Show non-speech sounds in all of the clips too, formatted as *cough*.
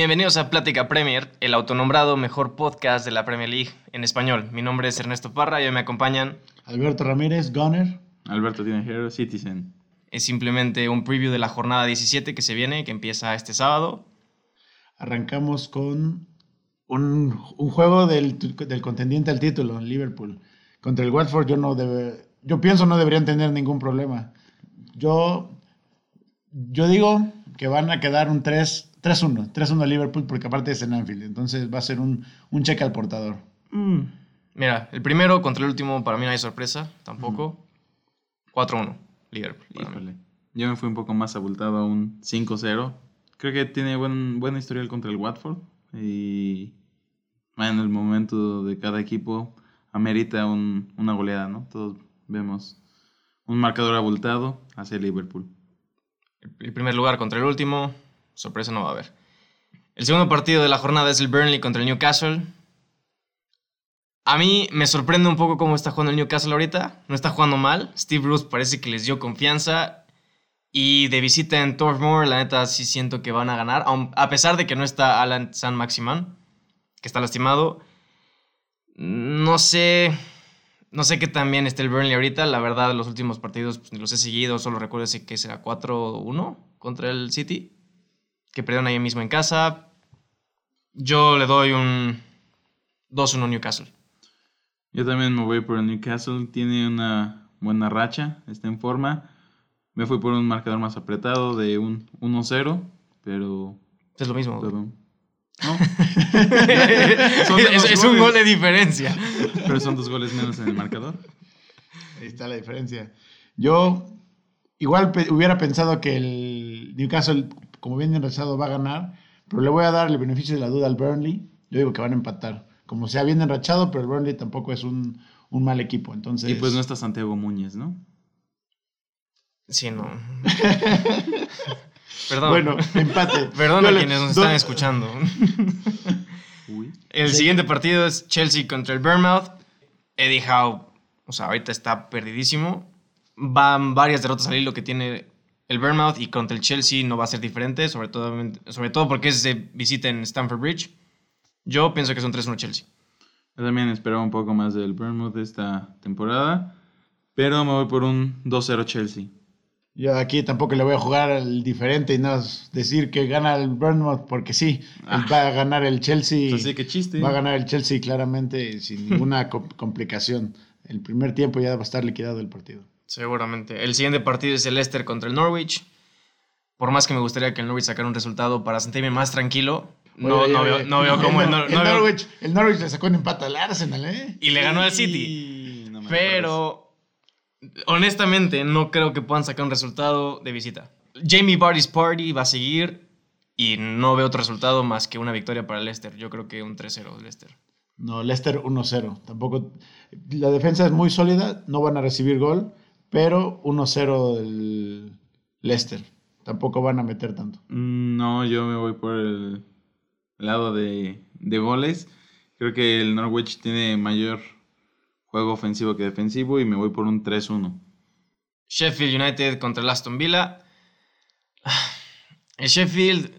Bienvenidos a Plática Premier, el autonombrado mejor podcast de la Premier League en español. Mi nombre es Ernesto Parra y hoy me acompañan Alberto Ramírez, Gunner. Alberto Tinajero, Citizen. Es simplemente un preview de la jornada 17 que se viene, que empieza este sábado. Arrancamos con un, un juego del, del, contendiente al título, Liverpool. Contra el Watford yo no debe, yo pienso no deberían tener ningún problema. Yo, yo digo que van a quedar un 3 3-1, 3-1 Liverpool porque aparte es en Anfield, entonces va a ser un, un cheque al portador. Mm. Mira, el primero contra el último para mí no hay sorpresa, tampoco. 4-1 Liverpool. Yo me fui un poco más abultado a un 5-0. Creo que tiene buen, buena historial contra el Watford y en el momento de cada equipo amerita un, una goleada, ¿no? Todos vemos un marcador abultado hacia Liverpool. El primer lugar contra el último, sorpresa no va a haber. El segundo partido de la jornada es el Burnley contra el Newcastle. A mí me sorprende un poco cómo está jugando el Newcastle ahorita. No está jugando mal. Steve Bruce parece que les dio confianza. Y de visita en Torfmoor, la neta sí siento que van a ganar. A pesar de que no está Alan San Maximan, que está lastimado. No sé. No sé qué tan bien está el Burnley ahorita. La verdad, los últimos partidos pues, los he seguido. Solo recuerdo que será 4-1 contra el City que perdieron ahí mismo en casa. Yo le doy un 2-1 Newcastle. Yo también me voy por el Newcastle. Tiene una buena racha, está en forma. Me fui por un marcador más apretado de un 1-0, pero... Es lo mismo. ¿No? *laughs* es, es un gol de diferencia. Pero son dos goles menos en el marcador. Ahí está la diferencia. Yo igual hubiera pensado que el Newcastle como bien enrachado, va a ganar, pero le voy a dar el beneficio de la duda al Burnley. Yo digo que van a empatar. Como sea bien enrachado, pero el Burnley tampoco es un, mal equipo. Entonces... Y pues no está Santiago Muñez, ¿no? Sí, no. *laughs* Perdón. Bueno, empate. *laughs* Perdón a quienes nos están escuchando. *laughs* El siguiente partido es Chelsea contra el Bournemouth. Eddie Howe, o sea, ahorita está perdidísimo. Van varias derrotas al hilo que tiene el Bournemouth y contra el Chelsea no va a ser diferente, sobre todo, sobre todo porque es de visita en Stamford Bridge. Yo pienso que es un 3-1 Chelsea. Yo también esperaba un poco más del Bournemouth esta temporada, pero me voy por un 2-0 Chelsea. Yo aquí tampoco le voy a jugar al diferente y no decir que gana el Bournemouth porque sí, ah. va a ganar el Chelsea. Así que chiste. Va a ganar el Chelsea claramente sin ninguna *laughs* complicación. El primer tiempo ya va a estar liquidado el partido. Seguramente. El siguiente partido es el Leicester contra el Norwich. Por más que me gustaría que el Norwich sacara un resultado para sentirme más tranquilo, no, no, veo, no veo cómo el, Norwich, el Norwich le sacó un empate al Arsenal, ¿eh? Y le ganó al City. pero, honestamente, no creo que puedan sacar un resultado de visita. Jamie Vardy's Party va a seguir y no veo otro resultado más que una victoria para el Leicester. Yo creo que un 3-0 Leicester. No, Leicester 1-0. Tampoco. La defensa es muy sólida, no van a recibir gol pero 1-0 del Leicester. Tampoco van a meter tanto. Mm, no, yo me voy por el lado de, goles. Creo que el Norwich tiene mayor juego ofensivo que defensivo y me voy por un 3-1. Sheffield United contra el Aston Villa. El Sheffield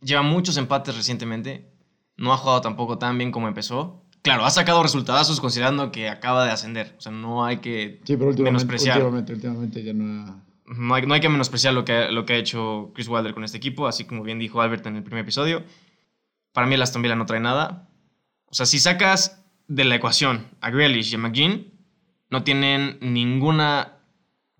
lleva muchos empates recientemente. No ha jugado tampoco tan bien como empezó claro, ha sacado resultados considerando que acaba de ascender. O sea, no hay que sí, pero últimamente, menospreciar. Últimamente, últimamente ya no ha... No hay, que menospreciar lo que, lo que ha hecho Chris Wilder con este equipo, así como bien dijo Albert en el primer episodio. Para mí el Aston Villa no trae nada. O sea, si sacas de la ecuación a Grealish y a McGinn, no tienen ninguna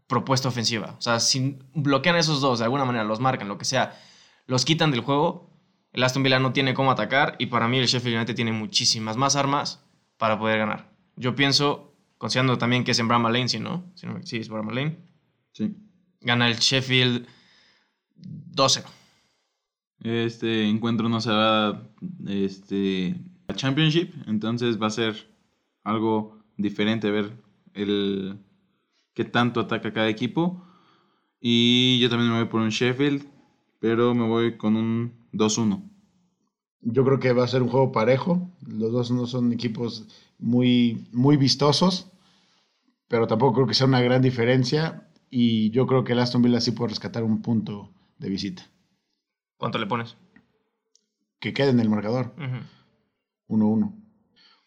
propuesta ofensiva. O sea, si bloquean a esos dos de alguna manera, los marcan, lo que sea, los quitan del juego, el Aston Villa no tiene cómo atacar y para mí el Sheffield United tiene muchísimas más armas para poder ganar. Yo pienso, considerando también que es en Bramall Lane, ¿sí, no? Sí, es Bramall Lane. Sí. Gana el Sheffield 2-0. Este encuentro no se va este, a Championship, entonces va a ser algo diferente ver el qué tanto ataca cada equipo. Y yo también me voy por un Sheffield, pero me voy con un 2-1. Yo creo que va a ser un juego parejo. Los dos no son equipos muy, muy vistosos, pero tampoco creo que sea una gran diferencia. Y yo creo que el Aston Villa sí puede rescatar un punto de visita. ¿Cuánto le pones? que quede en el marcador. Ujú. 1-1.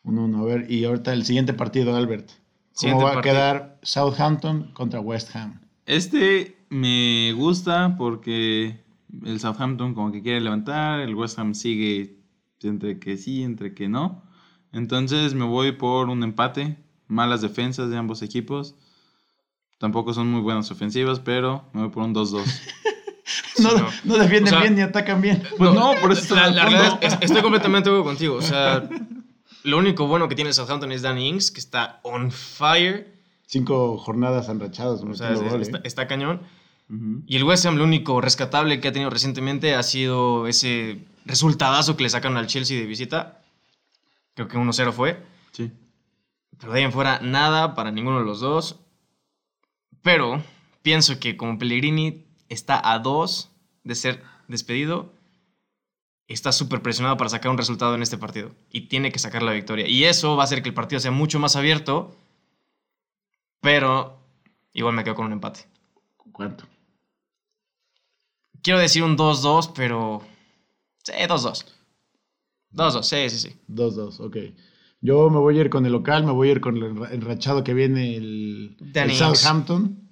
1-1. A ver, y ahorita el siguiente partido, Albert. ¿Cómo Siguiente va a quedar Southampton contra West Ham? Este me gusta porque el Southampton como que quiere levantar, el West Ham sigue entre que sí, entre que no. Entonces me voy por un empate, malas defensas de ambos equipos. Tampoco son muy buenas ofensivas, pero me voy por un 2-2. *laughs* *laughs* No, no. no defienden O sea, bien ni atacan bien. Pues no, por eso la, la realidad es- estoy completamente contigo. O sea, *laughs* lo único bueno que tiene Southampton es Danny Ings, que está on fire. Cinco jornadas enrachadas. O sea, metiendo es- gol, está, ¿eh? está cañón. Y el West Ham, lo único rescatable que ha tenido recientemente ha sido ese resultadazo que le sacaron al Chelsea de visita. Creo que 1-0 fue. Sí. Pero de ahí en fuera, nada para ninguno de los dos. Pero pienso que como Pellegrini está a dos de ser despedido, está súper presionado para sacar un resultado en este partido. Y tiene que sacar la victoria. Y eso va a hacer que el partido sea mucho más abierto. Pero igual me quedo con un empate. ¿Cuánto? Quiero decir un 2-2, pero... Sí, 2-2. 2-2, sí, sí, sí. 2-2, ok. Yo me voy a ir con el local, me voy a ir con el enra- enrachado que viene el. Southampton.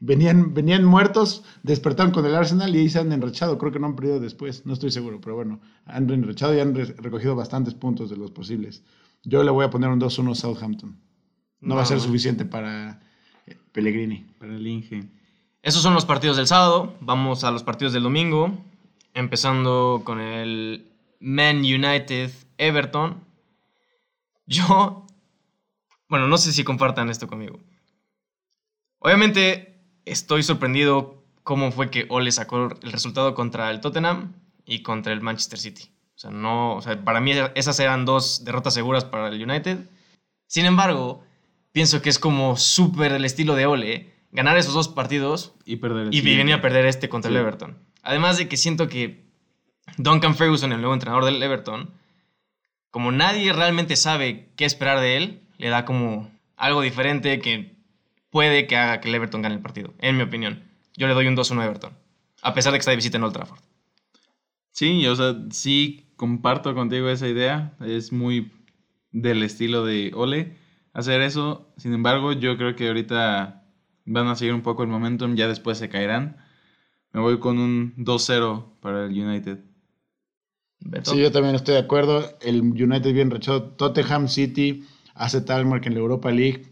Venían, venían muertos, despertaron con el Arsenal y ahí se han enrachado. Creo que no han perdido después, no estoy seguro, pero bueno, han enrachado y han re- recogido bastantes puntos de los posibles. Yo le voy a poner un 2-1 Southampton. No, va a ser No. suficiente para eh, Pellegrini. Para el Inge. Esos son los partidos del sábado. Vamos a los partidos del domingo. Empezando con el Man United Everton. Yo. Bueno, no sé si compartan esto conmigo. Obviamente, estoy sorprendido cómo fue que Ole sacó el resultado contra el Tottenham y contra el Manchester City. O sea, no. O sea, para mí esas eran dos derrotas seguras para el United. Sin embargo, pienso que es como súper el estilo de Ole. Ganar esos dos partidos Y perder y venía a perder este contra el. Everton. Además de que siento que Duncan Ferguson, el nuevo entrenador del Everton, como nadie realmente sabe qué esperar de él, le da como algo diferente que puede que haga que el Everton gane el partido, en mi opinión. Yo le doy un 2-1 a Everton, a pesar de que está de visita en Old Trafford. Sí, o sea, sí comparto contigo esa idea. Es muy del estilo de Ole hacer eso. Sin embargo, yo creo que ahorita van a seguir un poco el momentum, ya después se caerán. Me voy con un 2-0 para el United. Beto. Sí, yo también estoy de acuerdo. El United bien rechazado. Tottenham City hace Talmark en la Europa League.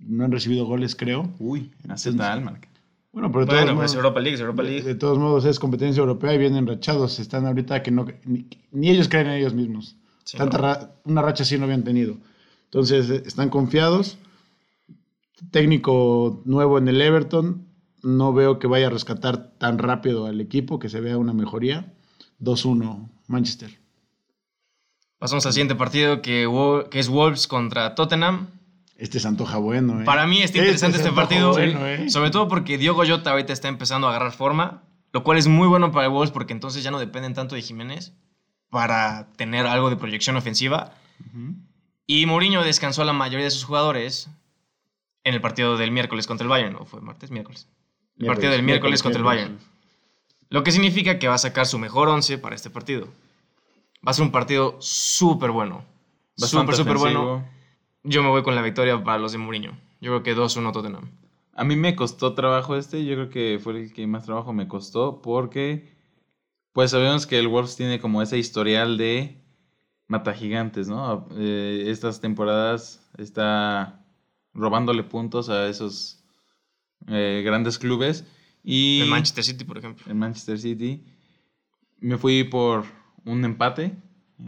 No han recibido goles, creo. Uy, acepta Almark. Bueno, pero Bueno, todos pues modos- Europa League, Europa League. De todos modos es competencia europea y vienen rachados. Están ahorita que no ni, ni ellos creen en ellos mismos. Sí, Tanta no. ra- una racha así no habían tenido. Entonces eh, están confiados. Técnico nuevo en el Everton. No veo que vaya a rescatar tan rápido al equipo, que se vea una mejoría. 2-1 Manchester. Pasamos al siguiente partido que, es Wolves contra Tottenham. Este se antoja bueno, ¿eh? Para mí está interesante se este, partido, bueno, ¿eh? sobre todo porque Diogo Jota ahorita está empezando a agarrar forma, lo cual es muy bueno para el Wolves porque entonces ya no dependen tanto de Jiménez para tener algo de proyección ofensiva. Y Mourinho descansó a la mayoría de sus jugadores en el partido del miércoles contra el Bayern, ¿o fue martes? Miércoles. El partido del miércoles contra el Bayern. Lo que significa que va a sacar su mejor once para este partido. Va a ser un partido súper bueno. Súper, súper bueno. Yo me voy con la victoria para los de Mourinho. Yo creo que 2-1 Tottenham. A mí me costó trabajo este, yo creo que fue el que más trabajo me costó porque pues sabemos que el Wolves tiene como ese historial de mata gigantes, ¿no? Eh, estas temporadas está robándole puntos a esos eh, grandes clubes y El Manchester City, por ejemplo. el Manchester City me fui por un empate,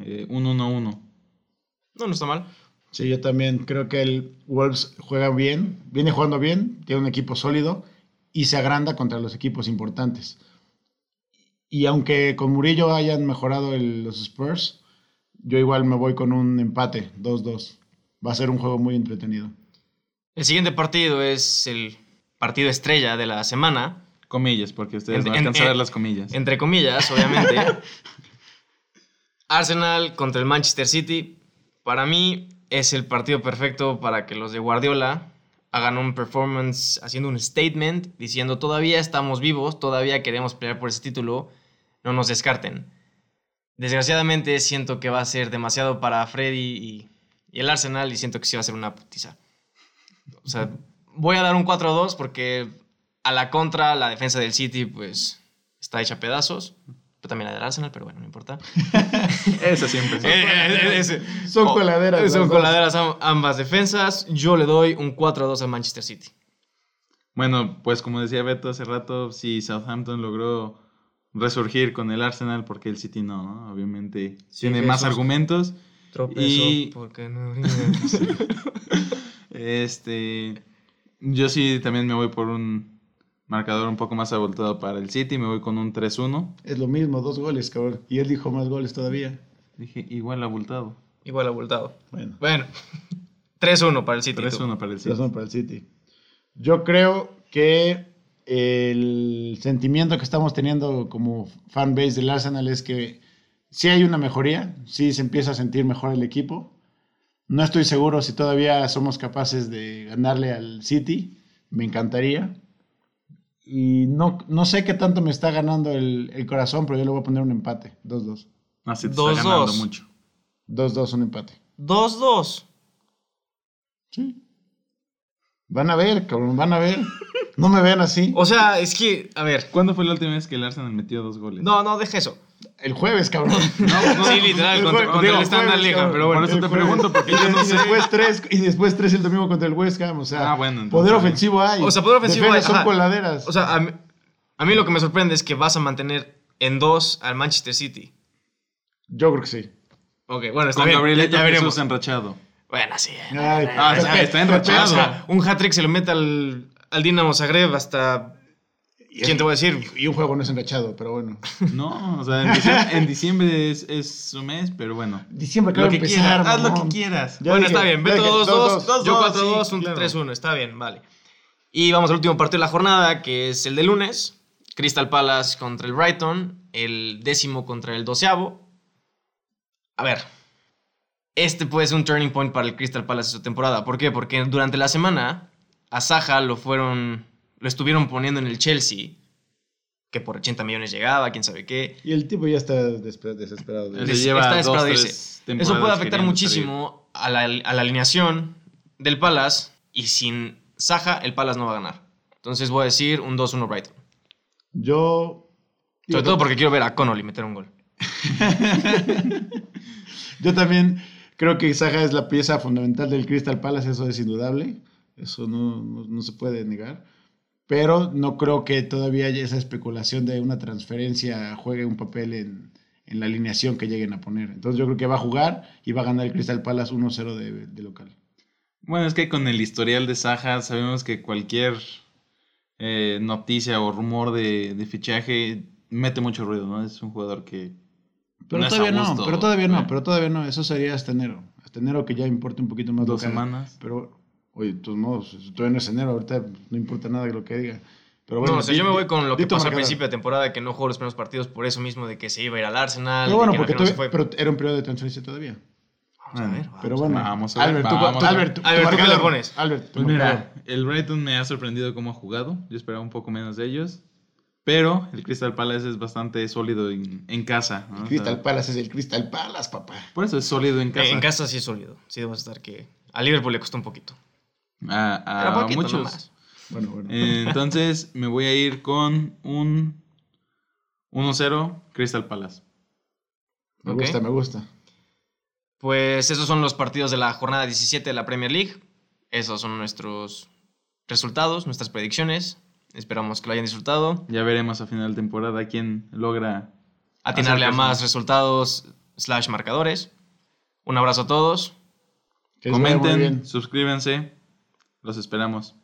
eh, un 1-1. No, no está mal. Sí, yo también creo que el Wolves juega bien, viene jugando bien, tiene un equipo sólido y se agranda contra los equipos importantes. Y aunque con Murillo hayan mejorado el- los Spurs, yo igual me voy con un empate, 2-2. Va a ser un juego muy entretenido. El siguiente partido es el partido estrella de la semana. Comillas, porque ustedes En- no en- alcanzan a en- ver las comillas. Entre comillas, obviamente. *laughs* Arsenal contra el Manchester City. Para mí es el partido perfecto para que los de Guardiola hagan un performance haciendo un statement diciendo todavía estamos vivos, todavía queremos pelear por ese título, no nos descarten. Desgraciadamente siento que va a ser demasiado para Freddy y, y el Arsenal y siento que sí va a ser una putiza. O sea, voy a dar un 4-2 porque a la contra la defensa del City pues está hecha a pedazos. Pero también la del Arsenal, pero bueno, no importa. *laughs* Esa siempre. Eh, eh, Son coladeras las Son coladeras am- ambas defensas. Yo le doy un 4-2 al Manchester City. Bueno, pues como decía Beto hace rato, si Southampton logró resurgir con el Arsenal, porque el City no, ¿no? Obviamente Sí, tiene más argumentos. Tropezo Y- porque no. *laughs* *laughs* Este, yo sí también me voy por un marcador un poco más abultado para el City, me voy con un 3-1. Es lo mismo, dos goles, cabrón. Y él dijo más goles todavía. Dije, igual abultado. Igual abultado. Bueno, Bueno, *laughs* 3-1 para el City. tú. 3-1 para el City. razón para el City. Yo creo que el sentimiento que estamos teniendo como fanbase del Arsenal es que sí hay una mejoría, sí se empieza a sentir mejor el equipo. No estoy seguro si todavía somos capaces de ganarle al City, me encantaría. Y no, no sé qué tanto me está ganando el, el corazón, pero yo le voy a poner un empate, 2-2. Así te 2-2. está ganando mucho. 2-2, un empate. 2-2. Sí. Van a ver, cabrón, van a ver. No me vean así. O sea, es que, a ver. ¿Cuándo fue la última vez que el Arsenal metió dos goles? No, no, deja eso. El jueves, cabrón. *laughs* sí, literal, El contra, el Standard Liga, pero bueno. Por eso te jueves. pregunto, porque y, yo no y sé. después tres y después tres el domingo contra el West Ham, o sea, Ah, bueno, entonces, poder ofensivo hay. O sea, poder ofensivo hay, son ajá. coladeras. O sea, a mí, a mí lo que me sorprende es que vas a mantener en dos al Manchester City. yo creo que sí. Ok, bueno, está Con bien. Gabrielito ya, ya veremos. Jesús enrachado. Bueno, sí. Ay, es está- enrachado. O sea, un hat-trick se lo mete al, al Dinamo Zagreb hasta... ¿Quién te voy a decir? Y un juego no es enrachado, pero bueno. *laughs* No, o sea, en diciembre, *laughs* en diciembre es, es su mes, pero bueno. Diciembre de que empezar, quieras, haz lo que quieras. Ya bueno, dije, está bien. Beto dije, 2-2, dos, dos, yo dos, 4-2, sí, un claro. 3-1. Está bien, vale. Y vamos al último partido de la jornada, que es el de lunes. Crystal Palace contra el Brighton. El décimo contra el doceavo. A ver. Este puede ser un turning point para el Crystal Palace de su temporada. ¿Por qué? Porque durante la semana a Saja lo fueron... Lo estuvieron poniendo en el Chelsea. Que por 80 millones llegaba, quién sabe qué. Y el tipo ya está desesper- desesperado. Des- se lleva está dos, desesperado de irse. temporadas Eso puede afectar muchísimo a la, a la alineación del Palace y sin Saja el Palace no va a ganar. Entonces voy a decir un 2-1 Brighton. Yo. Sobre todo porque quiero ver a Connolly meter un gol. *laughs* Yo también creo que Saja es la pieza fundamental del Crystal Palace, eso es indudable. Eso no, no- se puede negar. Pero no creo que todavía haya esa especulación de una transferencia juegue un papel en, en la alineación que lleguen a poner. Entonces yo creo que va a jugar y va a ganar el Crystal Palace 1-0 de, de local. Bueno, es que con el historial de Saja sabemos que cualquier eh, noticia o rumor de, de fichaje mete mucho ruido, ¿no? Es un jugador que... Pero no todavía no, pero todavía no, ¿eh? pero todavía no. Eso sería hasta enero. Hasta enero que ya importa un poquito más. Dos lo semanas. Pero, oye, de todos modos, todavía no es enero, ahorita no importa nada de lo que diga. Pero bueno, no, o sea, yo me voy con lo que pasó al principio de temporada, que no jugó los primeros partidos por eso mismo de que se iba a ir al Arsenal. Pero bueno, porque no todavía- fue. pero era un periodo de transferencia todavía. Vamos a ver, Pero vamos. bueno, Vamos a ver, Albert, tú- vamos tú- a ver. Albert, tú- tu Albert, ¿tú qué le marcador. pones? Albert, Pues mira, el Brighton me ha sorprendido cómo ha jugado. Yo esperaba un poco menos de ellos. Pero el Crystal Palace es bastante sólido en, en casa. ¿no? O sea, Crystal Palace es el Crystal Palace, papá. por eso es sólido en casa. Eh, En casa sí es sólido. Sí debo estar que... A Liverpool le costó un poquito. A, a Pero poquito muchos. nomás. Bueno, bueno. Eh, entonces me voy a ir con un 1-0 Crystal Palace. me gusta, me gusta. Pues esos son los partidos de la jornada 17 de la Premier League. Esos son nuestros resultados, nuestras predicciones. Esperamos que lo hayan disfrutado. Ya veremos a final de temporada quién logra Atinarle a más resultados slash marcadores. Un abrazo a todos. Que Comenten, suscríbanse. Los esperamos.